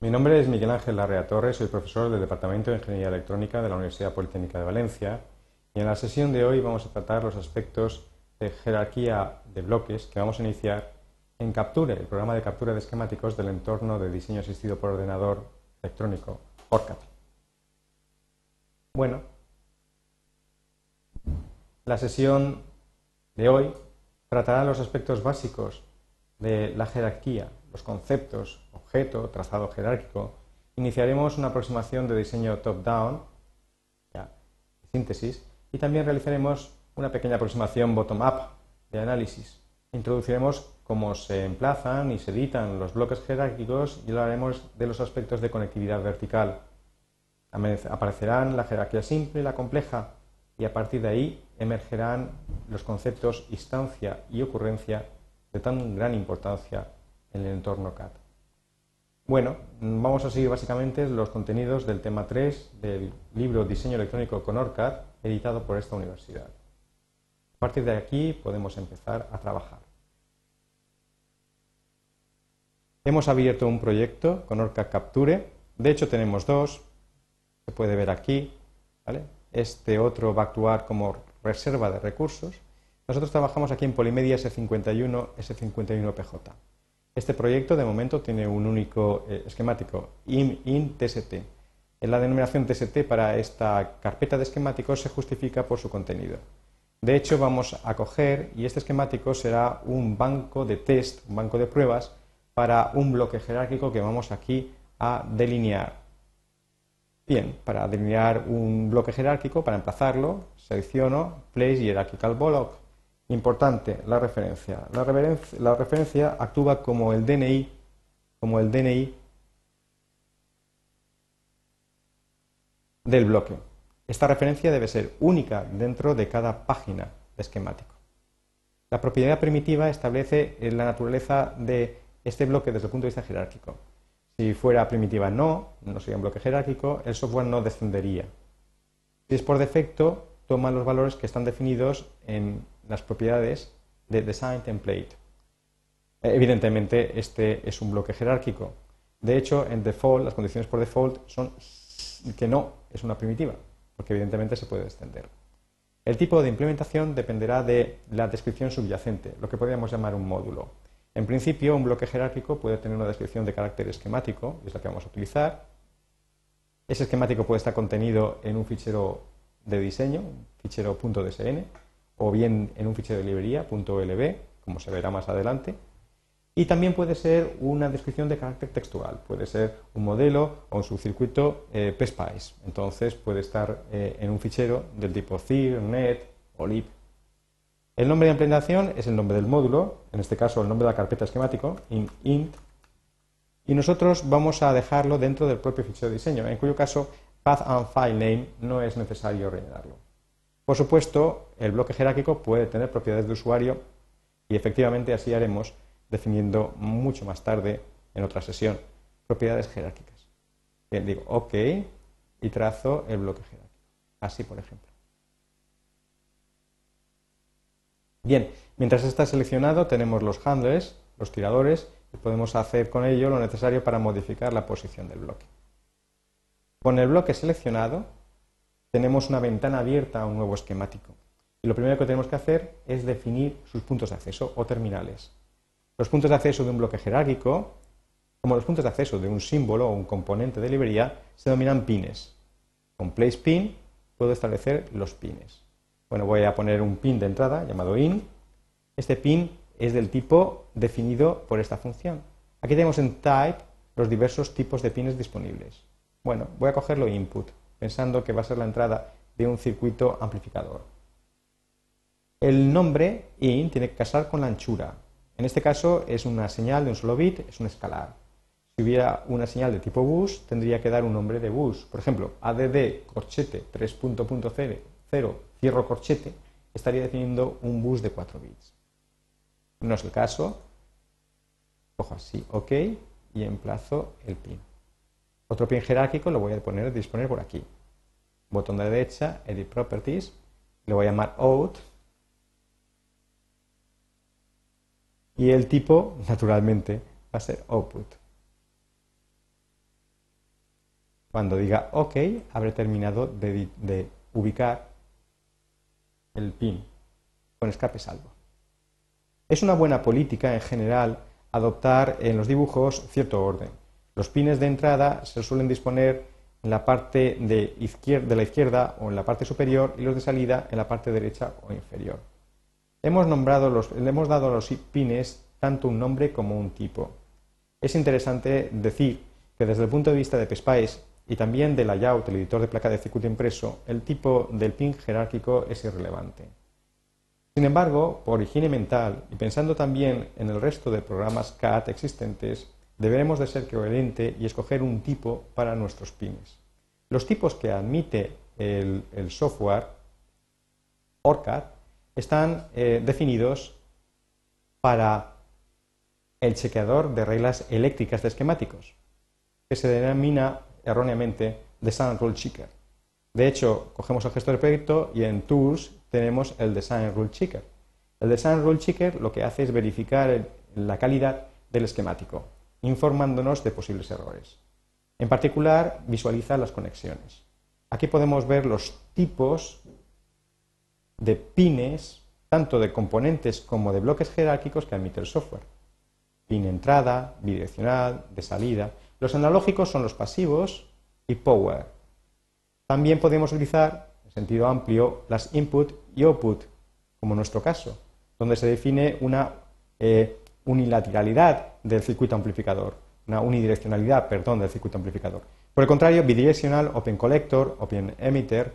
Mi nombre es Miguel Ángel Larrea Torres, soy profesor del Departamento de Ingeniería Electrónica de la Universidad Politécnica de Valencia y en la sesión de hoy vamos a tratar los aspectos de jerarquía de bloques que vamos a iniciar en Capture, el programa de captura de esquemáticos del entorno de diseño asistido por ordenador electrónico, ORCAD. Bueno, la sesión de hoy tratará los aspectos básicos de la jerarquía, los conceptos, objeto, trazado jerárquico. Iniciaremos una aproximación de diseño top-down, síntesis, y también realizaremos una pequeña aproximación bottom-up de análisis. Introduciremos cómo se emplazan y se editan los bloques jerárquicos y hablaremos de los aspectos de conectividad vertical. Aparecerán la jerarquía simple y la compleja y a partir de ahí emergerán los conceptos instancia y ocurrencia de tan gran importancia en el entorno CAD. Bueno, vamos a seguir básicamente los contenidos del tema 3 del libro Diseño electrónico con ORCAD, editado por esta universidad. A partir de aquí podemos empezar a trabajar. Hemos abierto un proyecto con ORCAD Capture. De hecho, tenemos dos. Se puede ver aquí. Este otro va a actuar como reserva de recursos. Nosotros trabajamos aquí en Polimedia S51, S51PJ. Este proyecto de momento tiene un único eh, esquemático, IN-TST. La denominación TST para esta carpeta de esquemáticos se justifica por su contenido. De hecho, vamos a coger, y este esquemático será un banco de test, un banco de pruebas, para un bloque jerárquico que vamos aquí a delinear. Bien, para delinear un bloque jerárquico, para emplazarlo, selecciono Place Hierarchical Block Importante, la referencia. La, referencia. actúa como el DNI, como el DNI del bloque. Esta referencia debe ser única dentro de cada página esquemático. La propiedad primitiva establece la naturaleza de este bloque desde el punto de vista jerárquico. Si fuera primitiva no, no sería un bloque jerárquico, el software no descendería. Si es por defecto, toma los valores que están definidos en las propiedades de Design Template. Eh, evidentemente, este es un bloque jerárquico. De hecho, en default, las condiciones por default son que no es una primitiva, porque evidentemente se puede extender. El tipo de implementación dependerá de la descripción subyacente, lo que podríamos llamar un módulo. En principio, un bloque jerárquico puede tener una descripción de carácter esquemático, es la que vamos a utilizar. Ese esquemático puede estar contenido en un fichero de diseño, un fichero .dsn, o bien en un fichero de librería .lb, como se verá más adelante. Y también puede ser una descripción de carácter textual, puede ser un modelo o un subcircuito eh, PSPICE. Entonces puede estar eh, en un fichero del tipo CIR, NET o LIB. El nombre de implementación es el nombre del módulo, en este caso el nombre de la carpeta esquemático, int, y nosotros vamos a dejarlo dentro del propio fichero de diseño, en cuyo caso path and file name no es necesario rellenarlo. Por supuesto, el bloque jerárquico puede tener propiedades de usuario y efectivamente así haremos definiendo mucho más tarde en otra sesión propiedades jerárquicas. Digo OK y trazo el bloque jerárquico. Así, por ejemplo. Bien, mientras está seleccionado tenemos los handlers, los tiradores, y podemos hacer con ello lo necesario para modificar la posición del bloque. Con el bloque seleccionado tenemos una ventana abierta a un nuevo esquemático. Y lo primero que tenemos que hacer es definir sus puntos de acceso o terminales. Los puntos de acceso de un bloque jerárquico, como los puntos de acceso de un símbolo o un componente de librería, se denominan pines. Con PlacePin puedo establecer los pines. Bueno, voy a poner un pin de entrada llamado in. Este pin es del tipo definido por esta función. Aquí tenemos en type los diversos tipos de pines disponibles. Bueno, voy a cogerlo input pensando que va a ser la entrada de un circuito amplificador. El nombre in tiene que casar con la anchura. En este caso es una señal de un solo bit, es un escalar. Si hubiera una señal de tipo bus, tendría que dar un nombre de bus. Por ejemplo, add corchete 3.0 cierro corchete estaría definiendo un bus de 4 bits. No es el caso. Cojo así, OK, y emplazo el pin. Otro pin jerárquico lo voy a poner, disponer por aquí. Botón de derecha, Edit Properties, le voy a llamar Out. Y el tipo, naturalmente, va a ser Output. Cuando diga OK, habré terminado de, de ubicar el pin con escape salvo. Es una buena política en general adoptar en los dibujos cierto orden. Los pines de entrada se suelen disponer en la parte de, la izquierda o en la parte superior y los de salida en la parte derecha o inferior. Hemos, nombrado los, le hemos dado a los pines tanto un nombre como un tipo. Es interesante decir que desde el punto de vista de PSPICE y también de layout, el editor de placa de circuito impreso, el tipo del pin jerárquico es irrelevante. Sin embargo, por higiene mental y pensando también en el resto de programas CAD existentes, deberemos de ser coherente y escoger un tipo para nuestros pines. Los tipos que admite el, software ORCAD están eh, definidos para el chequeador de reglas eléctricas de esquemáticos, que se denomina erróneamente Design Rule Checker. De hecho, cogemos el gestor de proyecto y en Tools tenemos el Design Rule Checker. El Design Rule Checker lo que hace es verificar la calidad del esquemático, informándonos de posibles errores. En particular, visualiza las conexiones. Aquí podemos ver los tipos de pines, tanto de componentes como de bloques jerárquicos que admite el software. Pin entrada, bidireccional, de salida. Los analógicos son los pasivos y power. También podemos utilizar, en sentido amplio, las input y output, como en nuestro caso, donde se define una eh, unilateralidad del circuito amplificador, una unidireccionalidad, perdón, del circuito amplificador. Por el contrario, bidireccional, open collector, open emitter,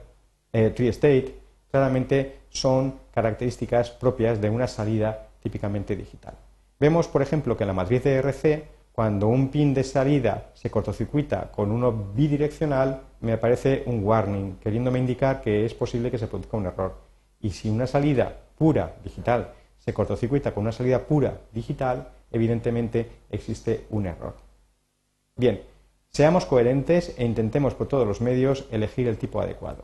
eh, tree state, claramente son características propias de una salida típicamente digital. Vemos, por ejemplo, que en la matriz de RC, cuando un pin de salida se cortocircuita con uno bidireccional, me aparece un warning, queriéndome indicar que es posible que se produzca un error. Y si una salida pura digital se cortocircuita con una salida pura digital, evidentemente existe un error. Bien, seamos coherentes e intentemos por todos los medios elegir el tipo adecuado.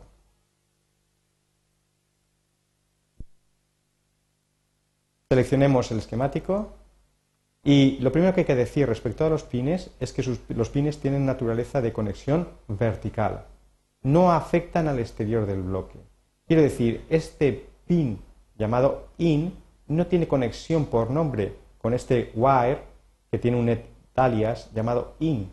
Seleccionemos el esquemático y lo primero que hay que decir respecto a los pines es que los pines tienen naturaleza de conexión vertical, no afectan al exterior del bloque. Quiero decir, este pin llamado in no tiene conexión por nombre con este wire que tiene un alias llamado in.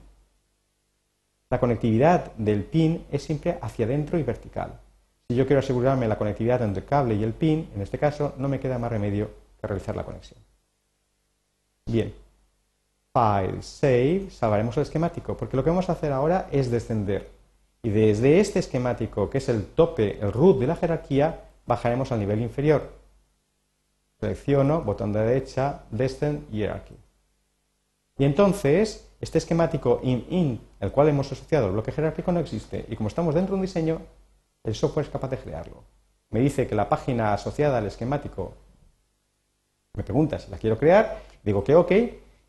La conectividad del pin es siempre hacia adentro y vertical. Si yo quiero asegurarme la conectividad entre el cable y el pin, en este caso no me queda más remedio que realizar la conexión. Bien, File, Save, salvaremos el esquemático, porque lo que vamos a hacer ahora es descender. Y desde este esquemático, que es el tope, el root de la jerarquía, bajaremos al nivel inferior. Selecciono, botón de derecha, Descend Hierarchy. Y entonces, este esquemático in-in, el cual hemos asociado al bloque jerárquico, no existe. Y como estamos dentro de un diseño, el software es capaz de crearlo. Me dice que la página asociada al esquemático me pregunta si la quiero crear, digo que OK,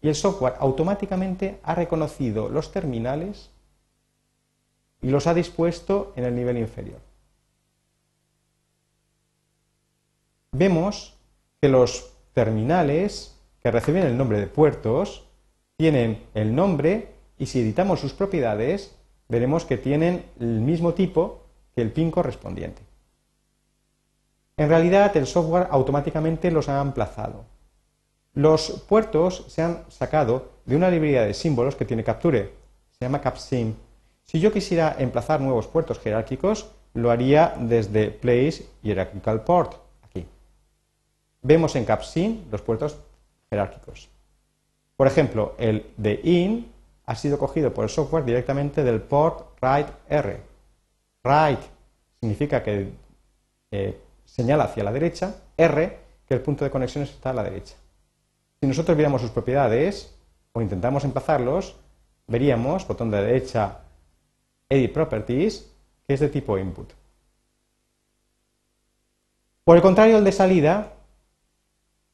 y el software automáticamente ha reconocido los terminales y los ha dispuesto en el nivel inferior. Vemos que los terminales que reciben el nombre de puertos tienen el nombre y si editamos sus propiedades veremos que tienen el mismo tipo que el pin correspondiente. En realidad el software automáticamente los ha emplazado. Los puertos se han sacado de una librería de símbolos que tiene Capture, se llama CapSim. Si yo quisiera emplazar nuevos puertos jerárquicos, lo haría desde Place Hierarchical Port. Vemos en CapSim los puertos jerárquicos. Por ejemplo, el de in ha sido cogido por el software directamente del port write R. Write significa que eh, señala hacia la derecha, R, que el punto de conexión está a la derecha. Si nosotros viéramos sus propiedades o intentamos emplazarlos, veríamos, botón de derecha, Edit Properties, que es de tipo input. Por el contrario, el de salida,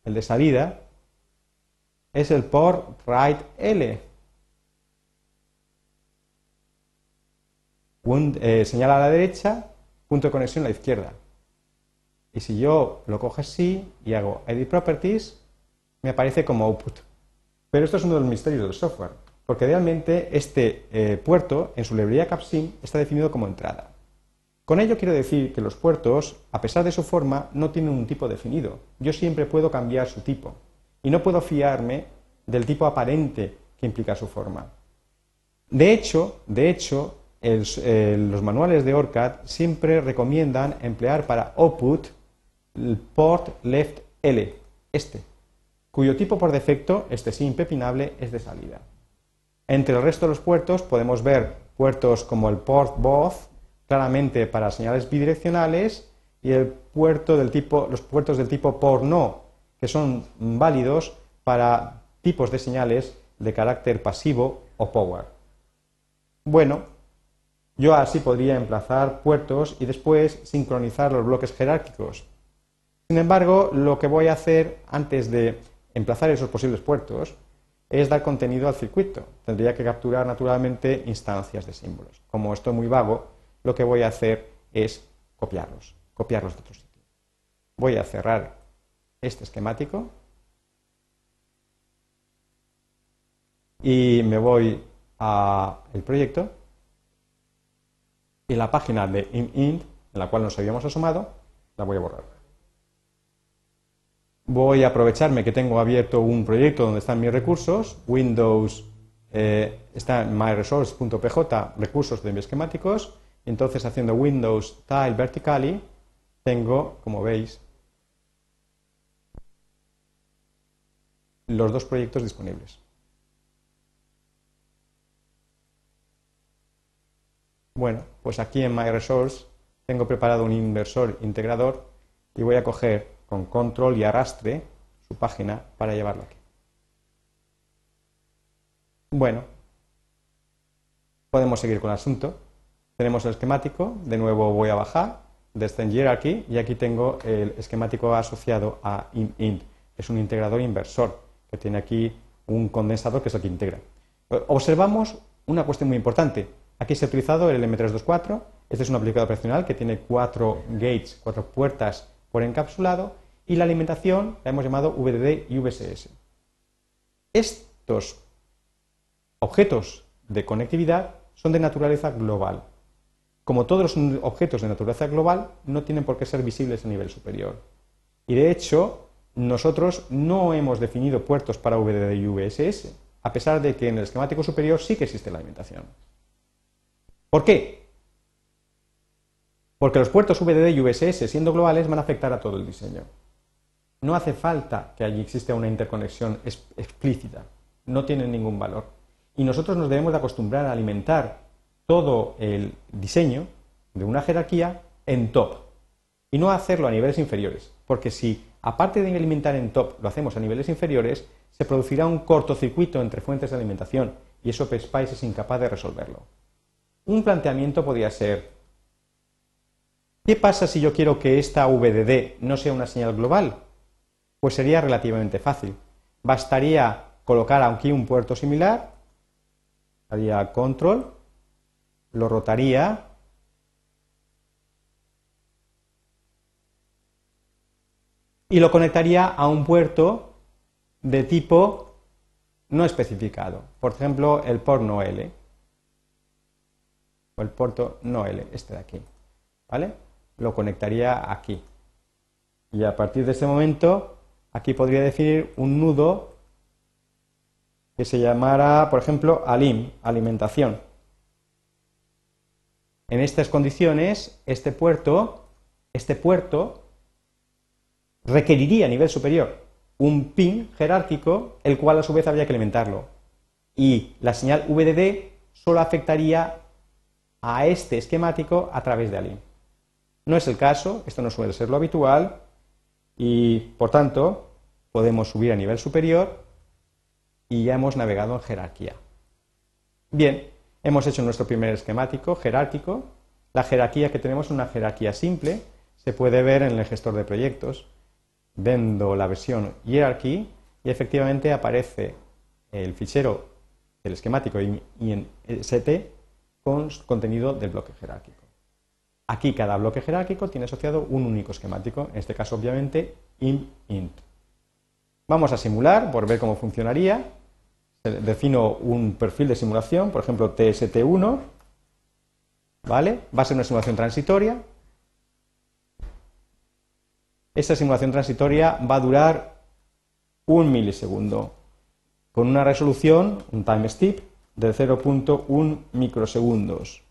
el de salida es el port write L. Eh, señala a la derecha, punto de conexión a la izquierda. Y si yo lo cojo así y hago Edit Properties, me aparece como output. Pero esto es uno de los misterios del software. porque realmente este eh, puerto en su librería CapSim está definido como entrada. Con ello quiero decir que los puertos, a pesar de su forma, no tienen un tipo definido. Yo siempre puedo cambiar su tipo y no puedo fiarme del tipo aparente que implica su forma. De hecho, de hecho eh, los manuales de ORCAD siempre recomiendan emplear para output el port left L, este, cuyo tipo por defecto, este sí impepinable, es de salida. Entre el resto de los puertos podemos ver puertos como el port both, claramente para señales bidireccionales, y el puerto del tipo, los puertos del tipo port no, que son válidos para tipos de señales de carácter pasivo o power. Bueno, yo así podría emplazar puertos y después sincronizar los bloques jerárquicos. Sin embargo, lo que voy a hacer antes de emplazar esos posibles puertos es dar contenido al circuito. Tendría que capturar naturalmente instancias de símbolos. Como esto es muy vago, lo que voy a hacer es copiarlos, copiarlos de otro sitio. Voy a cerrar este esquemático y me voy al proyecto y la página de int, en la cual nos habíamos asomado, la voy a borrar. Voy a aprovecharme que tengo abierto un proyecto donde están mis recursos, Windows eh, está en myresource.pj, recursos de esquemáticos, entonces haciendo Windows Tile Vertically, tengo, como veis, los dos proyectos disponibles. Bueno, pues aquí en MyResource tengo preparado un inversor integrador y voy a coger con control y arrastre su página para llevarlo aquí. Bueno, podemos seguir con el asunto. Tenemos el esquemático, de nuevo voy a bajar, descender aquí y aquí tengo el esquemático asociado a int. Es un integrador inversor que tiene aquí un condensador que es el que integra. Observamos una cuestión muy importante. Aquí se ha utilizado el M324. Este es un aplicador operacional que tiene cuatro gates, cuatro puertas por encapsulado. Y la alimentación la hemos llamado VDD y VSS. Estos objetos de conectividad son de naturaleza global. Como todos los objetos de naturaleza global, no tienen por qué ser visibles a nivel superior. Y de hecho, nosotros no hemos definido puertos para VDD y VSS, a pesar de que en el esquemático superior sí que existe la alimentación. ¿Por qué? Porque los puertos VDD y VSS, siendo globales, van a afectar a todo el diseño. No hace falta que allí exista una interconexión explícita. No tienen ningún valor. Y nosotros nos debemos de acostumbrar a alimentar todo el diseño de una jerarquía en top y no hacerlo a niveles inferiores, porque si aparte de alimentar en top lo hacemos a niveles inferiores, se producirá un cortocircuito entre fuentes de alimentación y eso PSPICE es incapaz de resolverlo. Un planteamiento podría ser, ¿qué pasa si yo quiero que esta VDD no sea una señal global? Pues sería relativamente fácil. Bastaría colocar aquí un puerto similar, haría control, lo rotaría, y lo conectaría a un puerto de tipo no especificado, por ejemplo el port no L o el puerto no L, este de aquí, ¿vale? Lo conectaría aquí. Y a partir de este momento, aquí podría definir un nudo que se llamara, por ejemplo, alim, alimentación. En estas condiciones, este puerto, este puerto requeriría a nivel superior un pin jerárquico, el cual a su vez habría que alimentarlo. Y la señal VDD solo afectaría a este esquemático a través de ALIM. No es el caso, esto no suele ser lo habitual y, por tanto, podemos subir a nivel superior y ya hemos navegado en jerarquía. Bien, hemos hecho nuestro primer esquemático jerárquico. La jerarquía que tenemos es una jerarquía simple, se puede ver en el gestor de proyectos. Vendo la versión hierarchy y efectivamente aparece el fichero del esquemático y en ST con contenido del bloque jerárquico. Aquí cada bloque jerárquico tiene asociado un único esquemático, en este caso obviamente int int. Vamos a simular por ver cómo funcionaría. Defino un perfil de simulación, por ejemplo TST1, ¿vale? Va a ser una simulación transitoria. Esta simulación transitoria va a durar un milisegundo, con una resolución, un time step, de 0.1 microsegundos.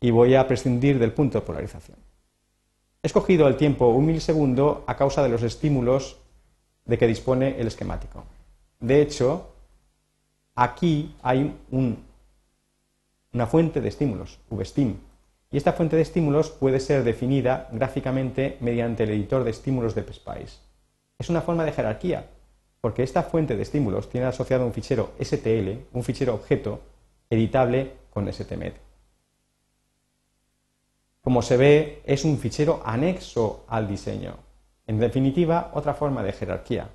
Y voy a prescindir del punto de polarización. He escogido el tiempo un milisegundo a causa de los estímulos de que dispone el esquemático. De hecho, aquí hay una fuente de estímulos, VSTIM, y esta fuente de estímulos puede ser definida gráficamente mediante el editor de estímulos de PSPICE. Es una forma de jerarquía, porque esta fuente de estímulos tiene asociado un fichero STL, un fichero objeto, editable con STMED. Como se ve, es un fichero anexo al diseño. En definitiva, otra forma de jerarquía,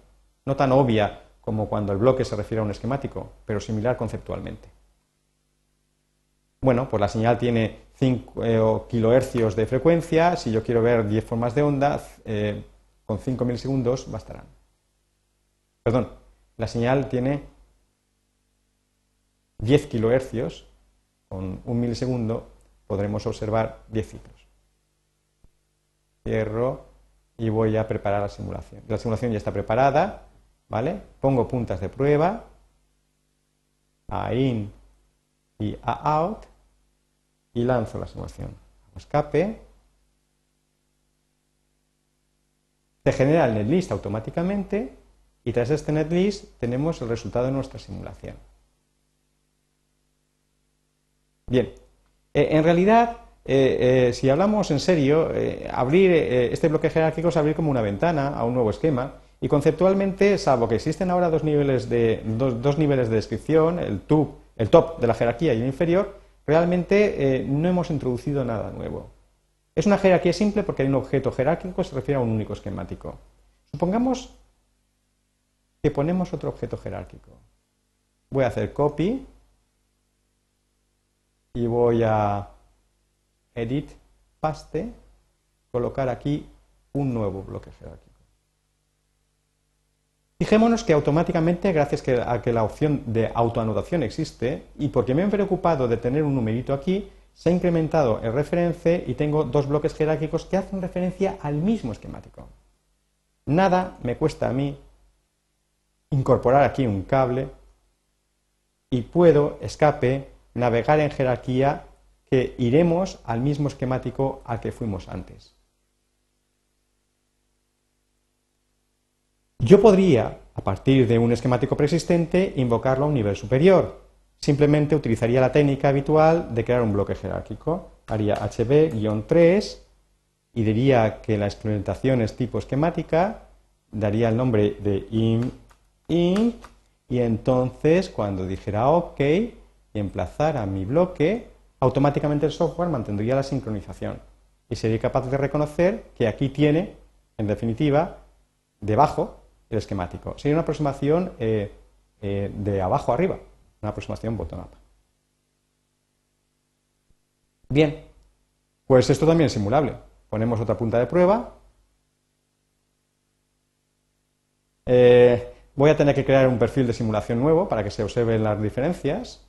no tan obvia como cuando el bloque se refiere a un esquemático, pero similar conceptualmente. Bueno, pues la señal tiene 5 eh, kilohercios de frecuencia. Si yo quiero ver 10 formas de onda, eh, con 5 milisegundos bastarán. Perdón, la señal tiene 10 kilohercios. Con un milisegundo podremos observar 10 ciclos. Cierro y voy a preparar la simulación. La simulación ya está preparada. ¿Vale? Pongo puntas de prueba, a in y a out, y lanzo la simulación. Escape. Se genera el netlist automáticamente y tras este netlist tenemos el resultado de nuestra simulación. Bien, eh, en realidad, eh, eh, si hablamos en serio, abrir este bloque jerárquico es abrir como una ventana a un nuevo esquema y conceptualmente, salvo que existen ahora dos niveles de, dos, niveles de descripción, el, el top de la jerarquía y el inferior, realmente eh, no hemos introducido nada nuevo. Es una jerarquía simple porque hay un objeto jerárquico que se refiere a un único esquemático. Supongamos que ponemos otro objeto jerárquico. Voy a hacer copy y voy a edit, paste, colocar aquí un nuevo bloque jerárquico. Fijémonos que automáticamente, gracias a que la opción de autoanotación existe, y porque me he preocupado de tener un numerito aquí, se ha incrementado el reference y tengo dos bloques jerárquicos que hacen referencia al mismo esquemático. Nada me cuesta a mí incorporar aquí un cable y puedo, escape, navegar en jerarquía que iremos al mismo esquemático al que fuimos antes. Yo podría, a partir de un esquemático preexistente, invocarlo a un nivel superior. Simplemente utilizaría la técnica habitual de crear un bloque jerárquico. Haría HB-3 y diría que la implementación es tipo esquemática, daría el nombre de in, in y entonces cuando dijera OK y emplazara mi bloque, automáticamente el software mantendría la sincronización y sería capaz de reconocer que aquí tiene, en definitiva, debajo esquemático. Sería una aproximación eh, eh, de abajo arriba, una aproximación bottom-up. Bien, pues esto también es simulable. Ponemos otra punta de prueba. Eh, voy a tener que crear un perfil de simulación nuevo para que se observen las diferencias.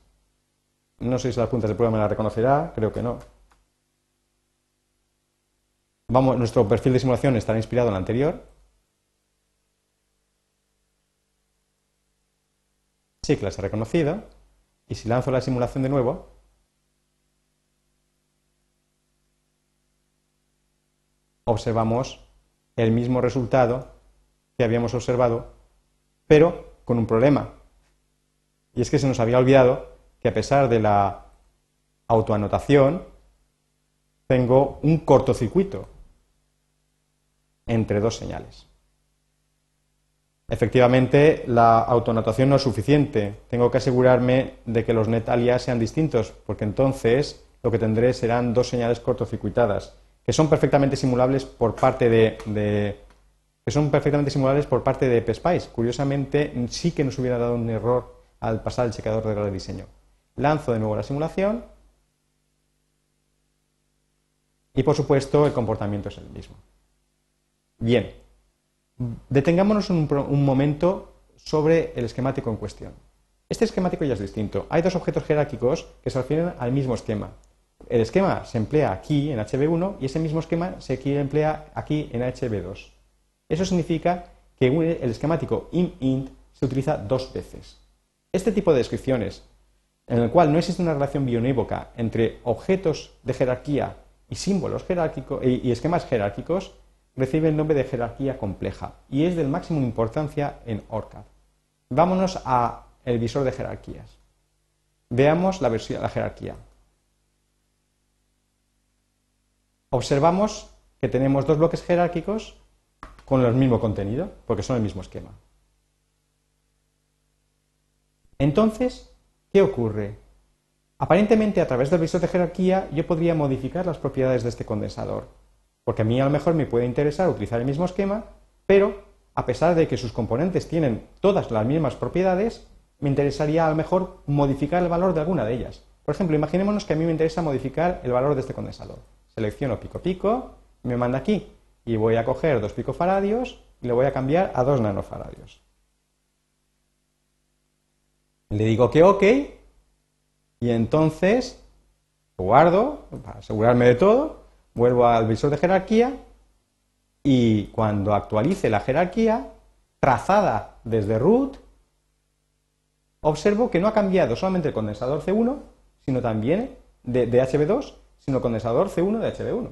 No sé si las puntas de prueba me las reconocerá, creo que no. Vamos, nuestro perfil de simulación estará inspirado en el anterior, Sí, clase reconocida. Y si lanzo la simulación de nuevo, observamos el mismo resultado que habíamos observado, pero con un problema. Y es que se nos había olvidado que a pesar de la autoanotación, tengo un cortocircuito entre dos señales. Efectivamente, la autoanotación no es suficiente. Tengo que asegurarme de que los net alias sean distintos, porque entonces lo que tendré serán dos señales cortocircuitadas, que son perfectamente simulables por parte de, que son perfectamente simulables por parte de PSPICE. Curiosamente, sí que nos hubiera dado un error al pasar el checador de de diseño. Lanzo de nuevo la simulación y, por supuesto, el comportamiento es el mismo. Bien, Detengámonos un, momento sobre el esquemático en cuestión. Este esquemático ya es distinto. Hay dos objetos jerárquicos que se refieren al mismo esquema. El esquema se emplea aquí en HB1 y ese mismo esquema se emplea aquí en HB2. Eso significa que el esquemático im-int se utiliza dos veces. Este tipo de descripciones, en el cual no existe una relación bionívoca entre objetos de jerarquía y símbolos jerárquicos y esquemas jerárquicos, recibe el nombre de jerarquía compleja y es de máxima importancia en ORCAD. Vámonos al visor de jerarquías. Veamos la, versión, la jerarquía. Observamos que tenemos dos bloques jerárquicos con el mismo contenido, porque son el mismo esquema. Entonces, ¿qué ocurre? Aparentemente, a través del visor de jerarquía, yo podría modificar las propiedades de este condensador, porque a mí a lo mejor me puede interesar utilizar el mismo esquema, pero a pesar de que sus componentes tienen todas las mismas propiedades, me interesaría a lo mejor modificar el valor de alguna de ellas. Por ejemplo, imaginémonos que a mí me interesa modificar el valor de este condensador. Selecciono pico pico, me manda aquí y voy a coger dos picofaradios y le voy a cambiar a dos nanofaradios. Le digo que OK y entonces guardo para asegurarme de todo, vuelvo al visor de jerarquía y cuando actualice la jerarquía trazada desde root, observo que no ha cambiado solamente el condensador C1, sino también de, de HB2, sino el condensador C1 de HB1.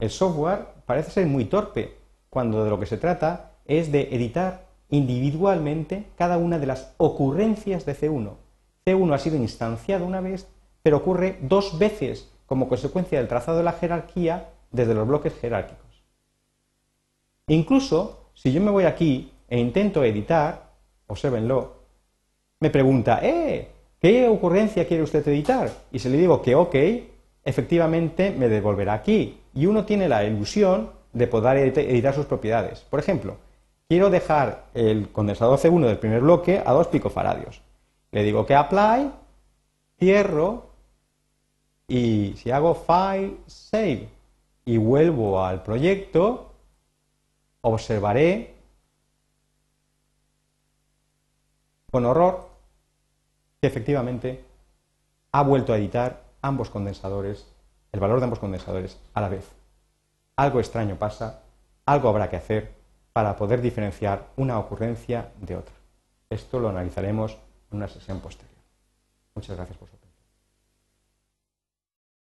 El software parece ser muy torpe cuando de lo que se trata es de editar individualmente cada una de las ocurrencias de C1. C1 ha sido instanciado una vez, pero ocurre dos veces como consecuencia del trazado de la jerarquía desde los bloques jerárquicos. Incluso, si yo me voy aquí e intento editar, observenlo, me pregunta, ¡eh! ¿Qué ocurrencia quiere usted editar? Y si le digo que OK, efectivamente me devolverá aquí. Y uno tiene la ilusión de poder editar sus propiedades. Por ejemplo, quiero dejar el condensador C1 del primer bloque a 2 picofaradios. Le digo que apply, cierro y si hago file, save y vuelvo al proyecto, observaré con horror que efectivamente ha vuelto a editar ambos condensadores, el valor de ambos condensadores a la vez. Algo extraño pasa, algo habrá que hacer para poder diferenciar una ocurrencia de otra. Esto lo analizaremos en una sesión posterior. Muchas gracias por su